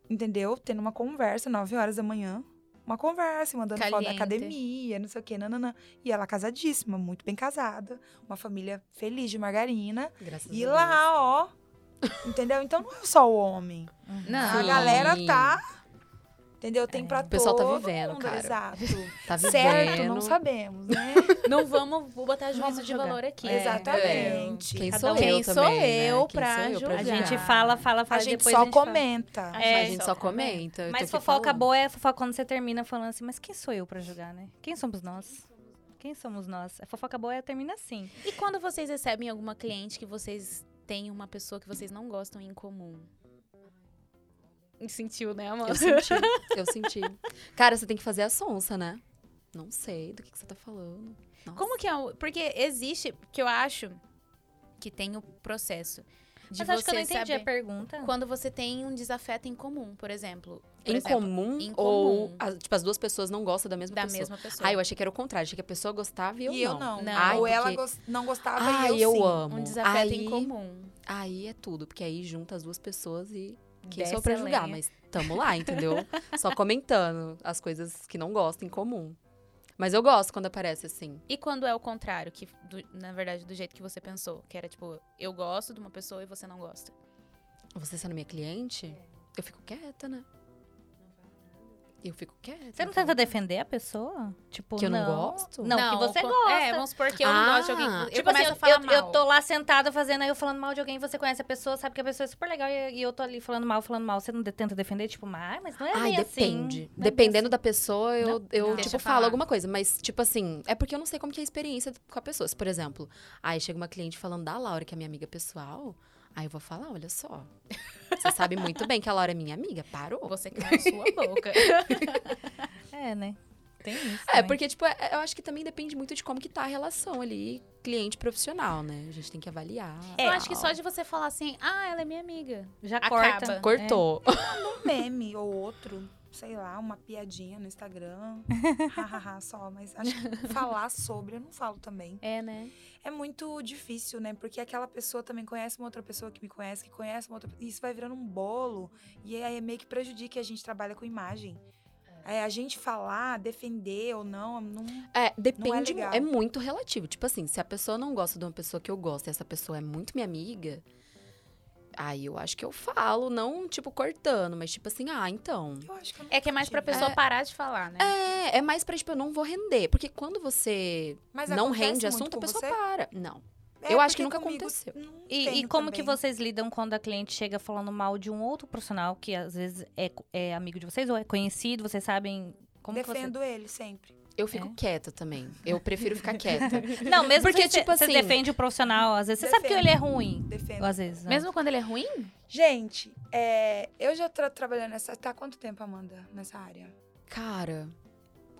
entendeu? Tendo uma conversa, 9 horas da manhã. Uma conversa, mandando foto da Caliente. academia, não sei o quê, nananã. E ela casadíssima, muito bem casada, uma família feliz de margarina. Graças E a lá, ó, entendeu? Então não é só o homem. Não. A galera tá, entendeu? Tem pra O pessoal tá todo vivendo, mundo, cara. Exato. Tá vivendo. Certo, não sabemos, né? Não vamos botar juízo Vamos de valor aqui. É. Exatamente. Quem Cada sou um. eu Quem sou também, né? eu pra julgar? A gente fala, fala, fala A gente depois só a gente fala. comenta. É, a gente só comenta. eu Mas tô aqui fofoca falando. boa é fofoca quando você termina falando assim, mas quem sou eu pra julgar, né? Quem somos nós? Quem somos nós? A fofoca boa é, termina assim. E quando vocês recebem alguma cliente que vocês têm uma pessoa que vocês não gostam em comum? Sentiu, né, amor? Eu senti, eu senti. Cara, você tem que fazer a sonsa, né? Não sei do que, que você tá falando. Nossa. Como que é o... Porque existe, que eu acho que tem o processo de Mas acho que eu não entendi a pergunta. quando você tem um desafeto em comum, por exemplo. Por Em exemplo, comum, em ou comum. as, tipo, as duas pessoas não gostam da mesma da pessoa? mesma pessoa. Ah, eu achei que era o contrário. Achei que a pessoa gostava e eu e eu não. não. Não. Ai, Ou ela porque- gos- não gostava Ai, e eu, eu sim. amo. um desafeto aí, em comum. Aí é tudo, porque aí junta as duas pessoas e quem Desce sou pra julgar, lenha. mas tamo lá, entendeu? Só comentando as coisas que não gosto em comum. Mas eu gosto quando aparece assim. E quando é o contrário, que do- na verdade do jeito que você pensou, que era tipo, eu gosto de uma pessoa e você não gosta. Você sendo minha cliente, eu fico quieta, né? Eu fico quieta. Você não falo tenta defender a pessoa? Tipo, Que eu não gosto? Não, que você gosta. É, vamos supor que eu não gosto de alguém. Ah, Eu Tipo começo assim, a falar eu, mal. eu tô lá sentada fazendo, aí eu falando mal de alguém, você conhece a pessoa, sabe que a pessoa é super legal e, e eu tô ali falando mal, falando mal. Você não de- tenta defender, tipo, mas, mas não é Ai, assim. depende. Não é Dependendo da pessoa, eu, eu Não. Deixa tipo, eu falo alguma coisa. Mas, tipo assim, é porque eu não sei como que é a experiência com a pessoa. Se, por exemplo, aí chega uma cliente falando da Laura, que é minha amiga pessoal, aí eu vou falar, olha só. Você sabe muito bem que a Laura é minha amiga, parou. Você que na sua boca. É, né? Tem isso. É, também. porque, tipo, é- eu acho que também depende muito de como que tá a relação ali, cliente profissional, né? A gente tem que avaliar. eu acho que só de você falar assim, ah, ela é minha amiga. já acaba. corta. Cortou. Um meme ou outro, sei lá, uma piadinha no Instagram. Hahaha, só. Mas acho que falar sobre, eu não falo também. É, né? É muito difícil, né? Porque aquela pessoa também conhece uma outra pessoa que me conhece, que conhece uma outra E isso vai virando um bolo. E aí é meio que prejudica a gente trabalha com imagem. É, a gente falar, defender ou não, não É, depende, legal. é muito relativo. Tipo assim, se a pessoa não gosta de uma pessoa que eu gosto e essa pessoa é muito minha amiga, aí eu acho que eu falo, não tipo cortando, mas tipo assim, ah, então. eu acho que É que é mais pra pessoa parar de falar, né? É, é mais pra, tipo, eu não vou render. Porque quando você Mas não rende assunto, a pessoa você? para. Não. É, eu acho que nunca aconteceu. não E, e como que também. vocês lidam quando a cliente chega falando mal de um outro profissional que às vezes é, é amigo de vocês ou é conhecido, vocês sabem como Defendo ele sempre. Eu fico É? quieta também. Eu prefiro ficar quieta. você... Não, mesmo Porque, porque, tipo você assim- defende o profissional, às vezes você sabe que Defendo. ele é ruim. Defendo. Às vezes, não. Mesmo quando ele é ruim? Gente, é, eu já tô trabalhando nessa. Tá há quanto tempo, Amanda, nessa área? Cara,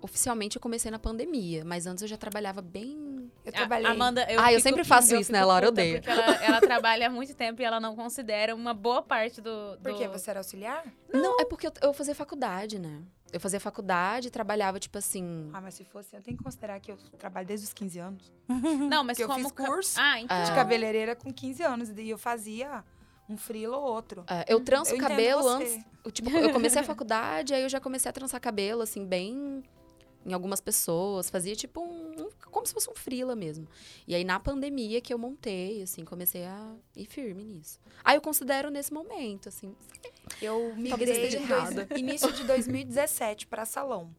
oficialmente eu comecei na pandemia, mas antes eu já trabalhava bem. Eu trabalhei. Amanda, eu Ah, eu sempre faço isso, né, Laura? Eu odeio. Porque ela, ela trabalha há muito tempo e ela não considera uma boa parte do. do... Por quê? Você era auxiliar? Não, é porque eu, eu fazia faculdade, né? Eu fazia faculdade, trabalhava, tipo assim. Ah, mas se fosse, eu tenho que considerar que eu trabalho desde os 15 anos. Não, mas Porque eu como. fiz ca- curso Ah, então. De cabeleireira com 15 anos. E eu fazia um frilo ou outro. é, eu tranço Eu cabelo você. antes. eu, Tipo, eu comecei a faculdade, aí eu já comecei a trançar cabelo, assim, bem. Em algumas pessoas. Fazia tipo um. Como se fosse um frila mesmo. E aí, na pandemia que eu montei, assim, comecei a ir firme nisso. Aí eu considero nesse momento, assim. Eu migrei em dois- início de 2017 para salão.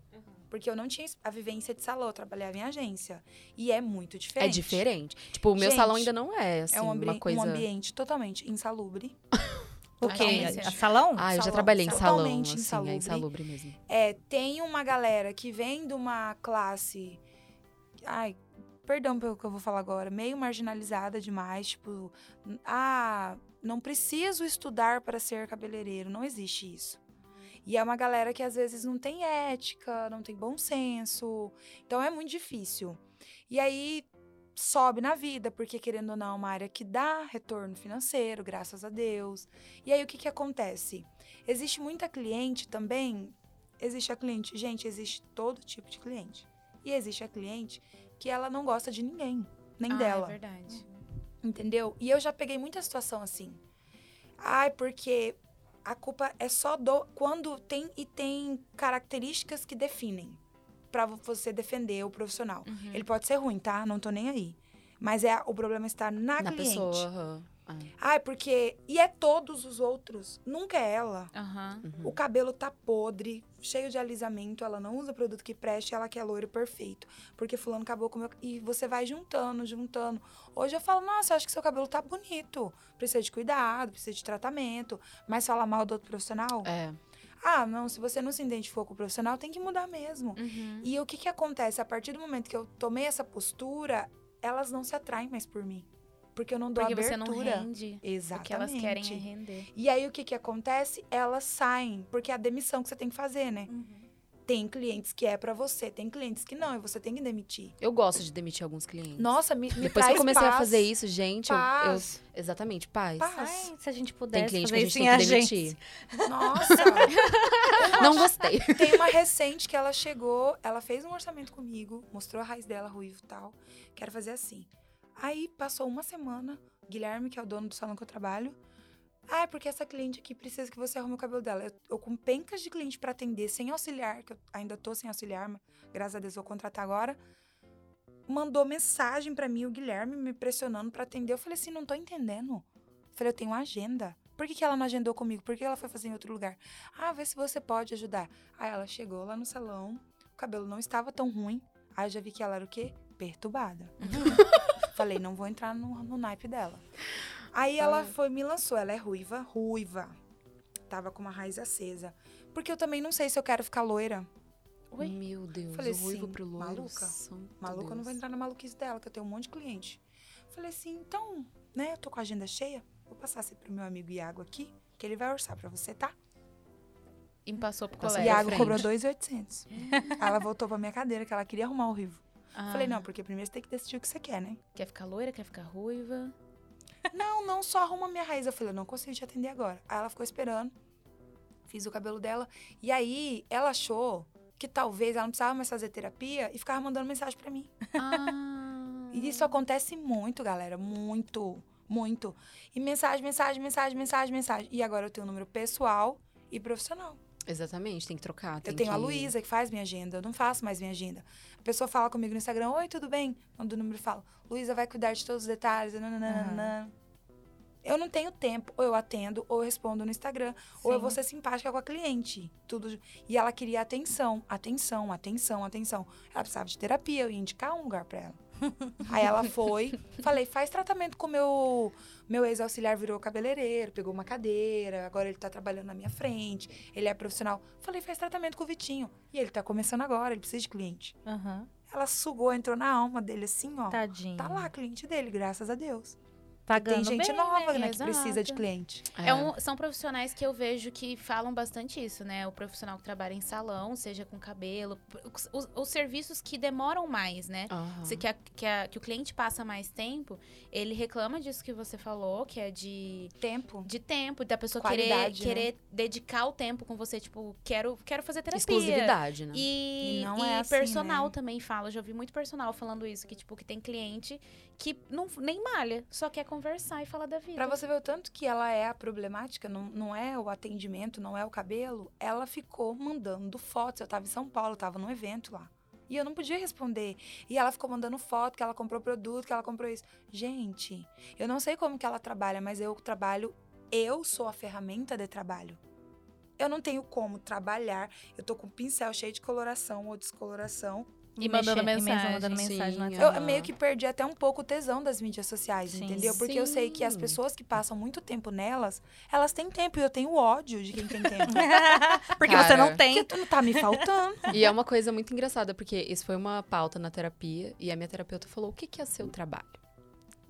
Porque eu não tinha a vivência de salão, eu trabalhava em agência. E é muito diferente. É diferente. Tipo, o meu Gente, salão ainda não é, assim, É um, uma coisa. um ambiente totalmente insalubre. O quê? Totalmente. A salão? Ah, eu já Salão, trabalhei em salão, totalmente assim, é insalubre. insalubre mesmo. É, tem uma galera que vem de uma classe. Ai, perdão pelo que eu vou falar agora, meio marginalizada demais. Tipo, ah, não preciso estudar para ser cabeleireiro. Não existe isso. E é uma galera que às vezes não tem ética, não tem bom senso. Então é muito difícil. E aí sobe na vida, porque querendo ou não é uma área que dá retorno financeiro, graças a Deus. E aí o que, que acontece? Existe muita cliente também. Existe a cliente, gente, existe todo tipo de cliente. E existe a cliente que ela não gosta de ninguém, nem Ah, dela. É verdade. Entendeu? E eu já peguei muita situação assim. Ai, porque a culpa é só do quando tem e tem características que definem pra você defender o profissional. Uhum. Ele pode ser ruim, tá? Não tô nem aí. Mas é o problema está na, Na cliente. pessoa. aham. Ah, Ai, porque e é todos os outros, nunca é ela. Aham. uhum. O cabelo tá podre, cheio de alisamento, ela não usa produto que preste, ela quer loiro perfeito. Porque fulano acabou com o meu... E você vai juntando, juntando. Hoje eu falo, nossa, eu acho que seu cabelo tá bonito. Precisa de cuidado, precisa de tratamento. Mas falar mal do outro profissional? É. Ah, não, se você não se identificou com o profissional, tem que mudar mesmo. Uhum. E o que que acontece? A partir do momento que eu tomei essa postura, elas não se atraem mais por mim. Porque eu não dou Porque você não abertura. rende. Exatamente. que elas querem render. E aí o que que acontece? Elas saem, porque é a demissão que você tem que fazer, né? Uhum. Tem clientes que é pra você, tem clientes que não, e você tem que demitir. Eu gosto de demitir alguns clientes. Nossa, me, me Depois que eu comecei a paz, fazer isso, gente, eu, eu- Paz, Exatamente, paz. paz. Ai, se a gente Tem pudesse cliente que fazer a isso gente em tem que demitir. Nossa! Não gostei. Tem uma recente que ela chegou, ela fez um orçamento comigo, mostrou a raiz dela, ruivo e tal. Quero fazer assim. Aí passou uma semana, Guilherme, que é o dono do salão que eu trabalho. Ah, é porque essa cliente aqui precisa que você arrume o cabelo dela. Eu, eu com pencas de cliente pra atender, sem auxiliar, que eu ainda tô sem auxiliar, mas graças a Deus vou contratar agora. Mandou mensagem pra mim, o Guilherme, me pressionando pra atender. Eu falei assim, não tô entendendo. Falei, eu tenho uma agenda. Por que, que ela não agendou comigo? Por que ela foi fazer em outro lugar? Ah, vê se você pode ajudar. Aí ela chegou lá no salão, o cabelo não estava tão ruim. Aí eu já vi que ela era o quê? Perturbada. Falei, não vou entrar no, no naipe dela. Aí ela foi me lançou. Ela é ruiva, ruiva. Tava com uma raiz acesa. Porque eu também não sei se eu quero ficar loira. Oi? Meu Deus, Falei o ruivo assim, pro loiro. maluca? santo Maluca, eu não vou Deus. entrar na maluquice dela, que eu tenho um monte de cliente. Falei assim, então, né, eu tô com a agenda cheia. Vou passar assim pro meu amigo Iago aqui, que ele vai orçar pra você, tá? E passou pro colega. Iago cobrou 2,800. Aí ela voltou pra minha cadeira, que ela queria arrumar o ruivo. Ah, Falei, não, porque primeiro você tem que decidir o que você quer, né? Quer ficar loira, quer ficar ruiva. Não, não, só arruma minha raiz. Eu falei, eu não consigo te atender agora. Aí ela ficou esperando. Fiz o cabelo dela. E aí, ela achou que talvez ela não precisava mais fazer terapia e ficava mandando mensagem pra mim. Ah. E isso acontece muito, galera. Muito, muito. E mensagem, mensagem, mensagem, mensagem, mensagem. E agora eu tenho o número pessoal e profissional. Exatamente, tem que trocar. Tem eu tenho que... a Luísa, que faz minha agenda. Eu não faço mais minha agenda. A pessoa fala comigo no Instagram, oi, tudo bem? Manda o número e fala, Luísa vai cuidar de todos os detalhes. nananana. Eu não tenho tempo. Ou eu atendo, ou eu respondo no Instagram. Ou eu Sim. vou ser simpática com a cliente. Tudo. E ela queria atenção, atenção, atenção, atenção. Ela precisava de terapia, eu ia indicar um lugar pra ela. Aí ela foi, falei, faz tratamento com o meu. Meu ex-auxiliar virou cabeleireiro, pegou uma cadeira, agora ele tá trabalhando na minha frente, ele é profissional. Falei, faz tratamento com o Vitinho. E ele tá começando agora, ele precisa de cliente. Aham. Ela sugou, entrou na alma dele assim, ó. Tadinho. Tá lá, cliente dele, graças a Deus. Pagando Tem gente bem, nova, né? né, que precisa de cliente. É um- são profissionais que eu vejo que falam bastante isso, né? O profissional que trabalha em salão, seja com cabelo, os, os- os serviços que demoram mais, né? Aham. Se que, a- que a- que o cliente passa mais tempo, ele reclama disso que você falou, que é de, Tempo. de tempo, da pessoa querer, Qualidade, né? querer dedicar o tempo com você, tipo, quero, quero fazer terapia. Exclusividade, né? E, E não e é assim, personal né? também fala. Já ouvi muito personal falando isso, que, tipo, que tem cliente que não, nem malha, só quer conversar e falar da vida. Pra você ver o tanto que ela é a problemática, não, não é o atendimento, não é o cabelo, ela ficou mandando fotos. Eu tava em São Paulo, tava num evento lá. E eu não podia responder. E ela ficou mandando foto, que ela comprou produto, que ela comprou isso. Gente, eu não sei como que ela trabalha, mas eu trabalho, eu sou a ferramenta de trabalho. Eu não tenho como trabalhar. Eu tô com um pincel cheio de coloração ou descoloração. E mandando mexer- mensagem. mandando mensagem no Sim. Eu meio que perdi até um pouco o tesão das mídias sociais, Sim. entendeu? Porque eu sei que as Sim. pessoas que passam muito tempo nelas, elas têm tempo e eu tenho ódio de quem tem tempo. Porque você não Cara. tem. Porque tu não tá me faltando. E é uma coisa muito engraçada, porque isso foi uma pauta na terapia, e a minha terapeuta falou: o que, que é seu trabalho?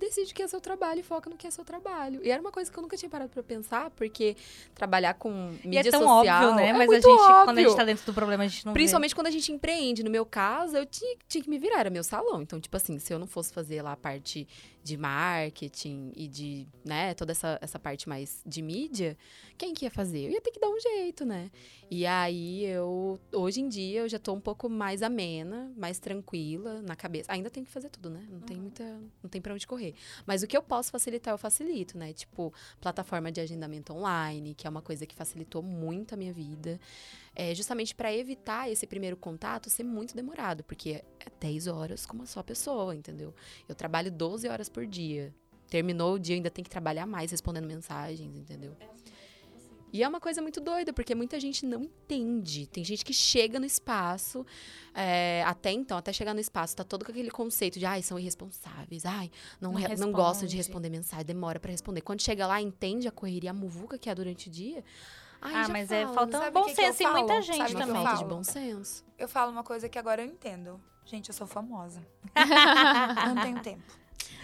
Decide o que é seu trabalho e foca no que é seu trabalho. E era uma coisa que eu nunca tinha parado pra pensar, porque trabalhar com E mídia é tão social. óbvio, né? é Mas a gente, quando a gente óbvio. tá dentro do problema, a gente não vê. Principalmente quando a gente empreende. No meu caso, eu tinha, tinha que me virar, era meu salão. Então, tipo assim, se eu não fosse fazer lá a parte de marketing e de, né, toda essa, essa parte mais de mídia, quem que ia fazer? Eu ia ter que dar um jeito, né? E aí eu, hoje em dia, eu já tô um pouco mais amena, mais tranquila na cabeça. Ainda tem que fazer tudo, né? Não tem muita, não tem pra onde correr. Mas o que eu posso facilitar, eu facilito, né? Tipo, plataforma de agendamento online, que é uma coisa que facilitou muito a minha vida. É, justamente para evitar esse primeiro contato ser muito demorado, porque é 10 horas com uma só pessoa, entendeu? Eu trabalho 12 horas por dia. Terminou o dia, ainda tem que trabalhar mais respondendo mensagens, entendeu? E é uma coisa muito doida, porque muita gente não entende. Tem gente que chega no espaço, é, até então, até chegar no espaço, tá todo com aquele conceito de, ai, são irresponsáveis, ai, não, Não re- não gostam de responde. responder mensagem, demora pra responder. Quando chega lá, entende a correria, a muvuca que há durante o dia. Ai, Ah, mas é fala. falta Sabe bom que que senso em muita falo? gente Sabe que também. falta de falo? bom senso. Eu falo uma coisa que agora eu entendo. Gente, eu sou famosa. não tenho tempo.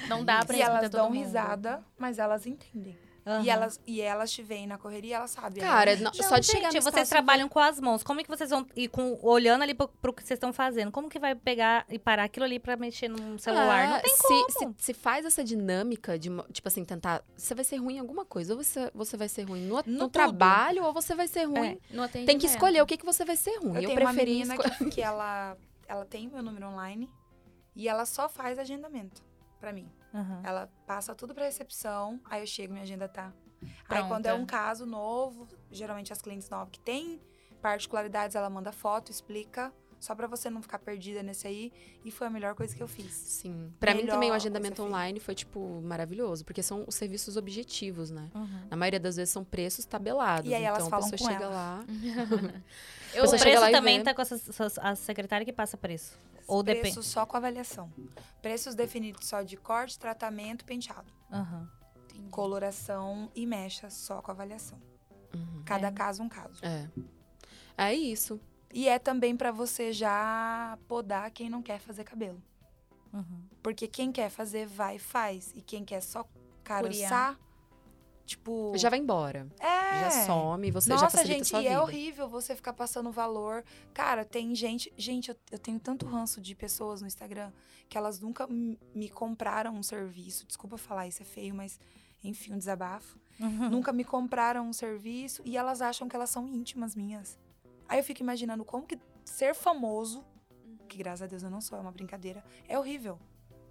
Não dá pra e elas dão mundo. risada, mas elas entendem. Aham. E, elas, e elas te veem na correria, elas sabem. Cara, Elas- não- só de gente, chegar no vocês trabalham com as mãos. Como é que vocês vão ir com, olhando ali pro, pro que vocês estão fazendo? Como que vai pegar e parar aquilo ali pra mexer num celular? Ah, não tem se, como. Se, se faz essa dinâmica de, tipo assim, tentar. Você vai ser ruim em alguma coisa. Ou você, você vai ser ruim no, no tudo. trabalho, ou você vai ser ruim. É, no Tem atendimento. que escolher o que, que você vai ser ruim. Eu, Eu, tenho uma preferi menina esco- que, que ela, ela tem meu número online e ela só faz agendamento pra mim. Aham. Ela passa tudo pra recepção, aí eu chego, minha agenda tá. Aí quando é um caso novo, geralmente as clientes novas que têm particularidades, ela manda foto, explica, só pra você não ficar perdida nesse aí. E foi a melhor coisa que eu fiz. Sim. Pra mim também o agendamento online foi, tipo, maravilhoso. Porque são os serviços objetivos, né? Uhum. Na maioria das vezes são preços tabelados. E aí elas então falam a pessoa com chega ela. lá. Eu, o chega preço lá e também vê. tá com essas- a secretária que passa preço. Ou. Preços só com avaliação. Preços definidos só de corte, tratamento, penteado. Aham. Coloração e mecha só com avaliação. Uhum. Cada É. caso um caso. É. É isso. E é também pra você já podar quem não quer fazer cabelo. Uhum. Porque quem quer fazer, vai e faz. E quem quer só caroçar, Curiar. Tipo... Já vai embora. é. Já some, você já Nossa, facilita gente, sua e vida. é horrível você ficar passando valor. Cara, tem gente... Gente, eu, eu tenho tanto ranço de pessoas no Instagram que elas nunca me compraram um serviço. Desculpa falar, isso é feio, mas... Enfim, um desabafo. Uhum. Nunca me compraram um serviço e elas acham que elas são íntimas minhas. Aí eu fico imaginando como que ser famoso, que graças a Deus eu não sou, é uma brincadeira, é horrível.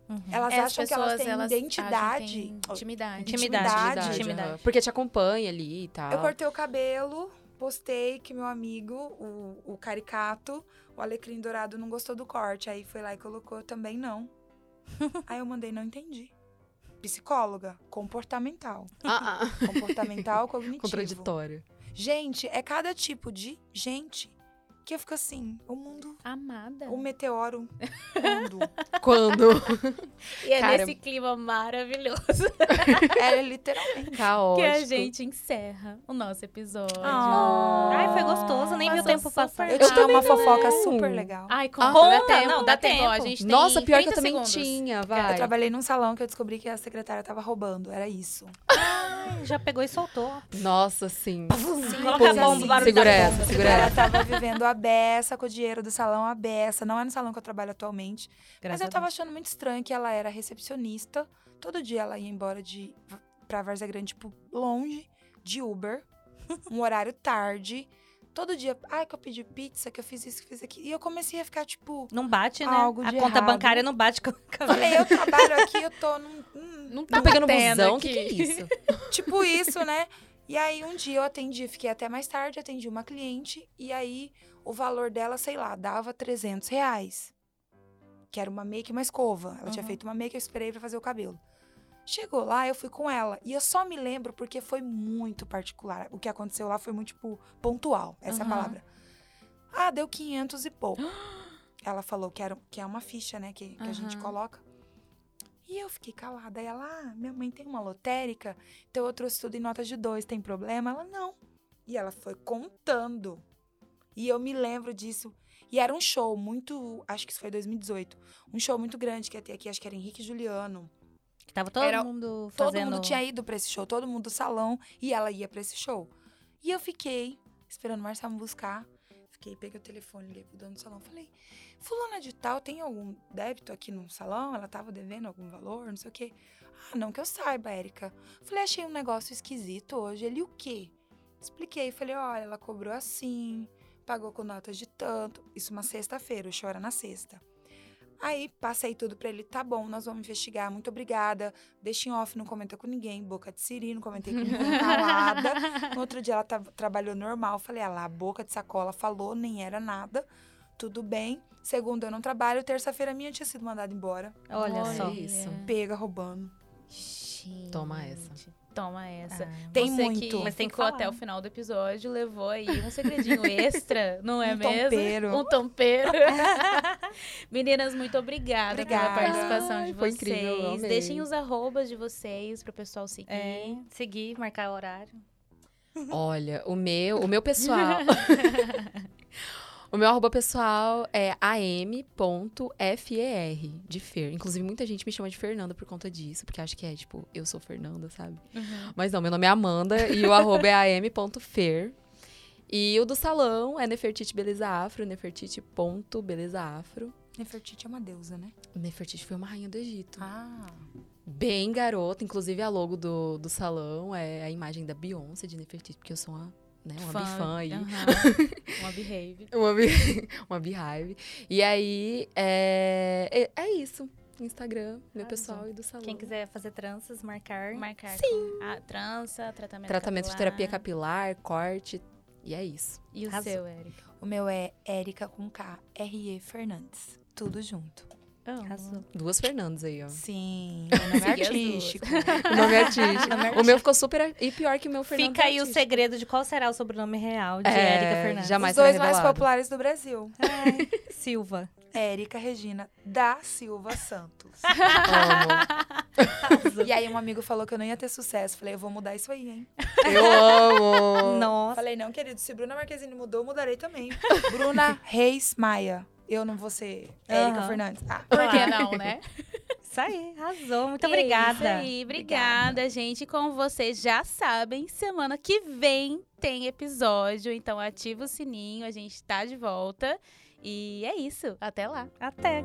Uhum. Elas É, acham que elas pessoas, têm elas identidade. acham que tem Intimidade. Intimidade, intimidade, intimidade. aham. Porque te acompanha ali e tal. Eu cortei o cabelo, postei que meu amigo, o, o caricato, o alecrim dourado, não gostou do corte. Aí foi lá e colocou, também não. Aí eu mandei, não entendi. Psicóloga, comportamental. Ah, ah. Comportamental cognitivo. Contraditório. Gente, é cada tipo de gente que eu fico assim, o mundo, Amada. o meteoro, quando? Quando? E é Cara- nesse clima maravilhoso é literalmente. Caótico. que a gente encerra o nosso episódio. Ah. Ai, foi gostoso, nem viu o tempo passar. Eu Eu tinha uma fofoca não. super legal. Ai, conta, conta, dá tempo, não, dá dá tempo. A tempo. gente tem Nossa, pior que eu 30 também segundos. tinha, Eu vai. trabalhei num salão que eu descobri que a secretária tava roubando. Era isso. Ai, já pegou e soltou. Nossa, sim. Coloca a bomba, segura da essa, bomba. segura Ela essa. tava vivendo a beça com o dinheiro do salão, a beça. Não é no salão que eu trabalho atualmente. Mas Graças eu a tava achando muito estranho que ela era recepcionista. Todo dia ela ia embora de pra Várzea Grande, tipo, longe, de Uber. um horário tarde. Todo dia, ai, que eu pedi pizza, que eu fiz isso, que eu fiz aquilo. E eu comecei a ficar, tipo, Não bate, né? Algo a de conta errado. bancária não bate com a falei, eu trabalho aqui, eu tô num. hum, Não tá Tô pegando busão, o que, aqui. que é isso? tipo isso, né? E aí um dia eu atendi, fiquei até mais tarde, atendi uma cliente, e aí o valor dela, sei lá, dava 300 reais. Que era uma make e uma escova. Ela tinha Uhum. feito uma make, eu esperei pra fazer o cabelo. Chegou lá, eu fui com ela. E eu só me lembro porque foi muito particular. O que aconteceu lá foi muito, tipo, pontual. Essa é a Uhum. palavra. Ah, deu 500 e pouco. ela falou que, era, que é uma ficha, né, que, que a gente coloca. E eu fiquei calada. Aí ela, ah, minha mãe tem uma lotérica, então eu trouxe tudo em nota de dois, tem problema? Ela, não. E ela foi contando. E eu me lembro disso. E era um show muito, acho que isso foi 2018. Um show muito grande que ia ter aqui, acho que era Henrique e Juliano. Que tava todo Era- mundo Todo fazendo... mundo tinha ido pra esse show, todo mundo do salão, e ela ia pra esse show. E eu fiquei esperando o Marcelo me buscar. Fiquei, peguei o telefone, liguei pro dono do salão. Falei, fulana de tal, tem algum débito aqui no salão? Ela tava devendo algum valor, não sei o quê. Ah, não que eu saiba, Érica. Falei, achei um negócio esquisito hoje. Ele, o quê? Expliquei, falei, olha, ela cobrou assim, pagou com notas de tanto. Isso uma sexta-feira, o show era na sexta. Aí passei tudo pra ele, tá bom, nós vamos investigar, muito obrigada. Deixa em off, não comenta com ninguém, boca de siri, não comentei com ninguém, calada. No outro dia ela ta- trabalhou normal, falei, ah lá, boca de sacola, falou, nem era nada, tudo bem. Segunda eu não trabalho, terça-feira minha tinha sido mandada embora, Olha, Olha só. isso. pega roubando. Gente, Toma essa. Toma essa. Ah, Tem Você muito. que Mas tem que ficou até o final do episódio, levou aí um segredinho extra, não é Um mesmo? tompeiro. Um tompeiro. Meninas, muito obrigada, pela Obrigada. participação de Ai, foi vocês. incrível. Deixem os arrobas de vocês pro pessoal seguir. É, seguir, marcar horário. Olha, o meu, o meu pessoal. o meu arroba pessoal é am.fer, de Fer. Inclusive, muita gente me chama de Fernanda por conta disso, porque acha que é, tipo, eu sou Fernanda, sabe? Mas não, meu nome é Amanda e o arroba é am.fer. E o do salão é Nefertiti Beleza Afro, nefertiti.beleza afro. Nefertiti é uma deusa, né? Nefertiti foi uma rainha do Egito. Ah. Bem garota, inclusive a logo do, do salão é a imagem da Beyoncé de Nefertiti, porque eu sou uma, né, uma bifã aí. aham. Uma behave. Uma, be- uma. E aí, é, é, é isso. Instagram, meu Arrasou. pessoal e do salão. Quem quiser fazer tranças, marcar. Marcar Sim. a trança, tratamento Tratamento de capilar. terapia capilar, corte. E é isso. E o Arrasou. seu, Érica? O meu é Érica com K, R-E Fernandes. Tudo junto. Arrasou. Duas Fernandes aí, ó. Sim, meu nome é artístico. O nome é artístico. o meu ficou super. E pior que o meu Fernandes. Fica é aí o segredo de qual será o sobrenome real de É, Érica Fernandes. jamais Os dois mais populares do Brasil. Silva. Érica Regina da Silva Santos. Amo. e aí um amigo falou que eu não ia ter sucesso. Falei, eu vou mudar isso aí, hein? Eu amo. Nossa. Falei, não, querido, se Bruna Marquezine mudou, eu mudarei também. Bruna Reis Maia. Eu não vou ser Érica Aham. Fernandes. Ah, Por que não, né? Isso aí, arrasou. Muito E é obrigada. Isso aí, obrigada, gente. Como vocês já sabem, semana que vem tem episódio, então ativa o sininho, a gente tá de volta. E é isso, até lá. Até.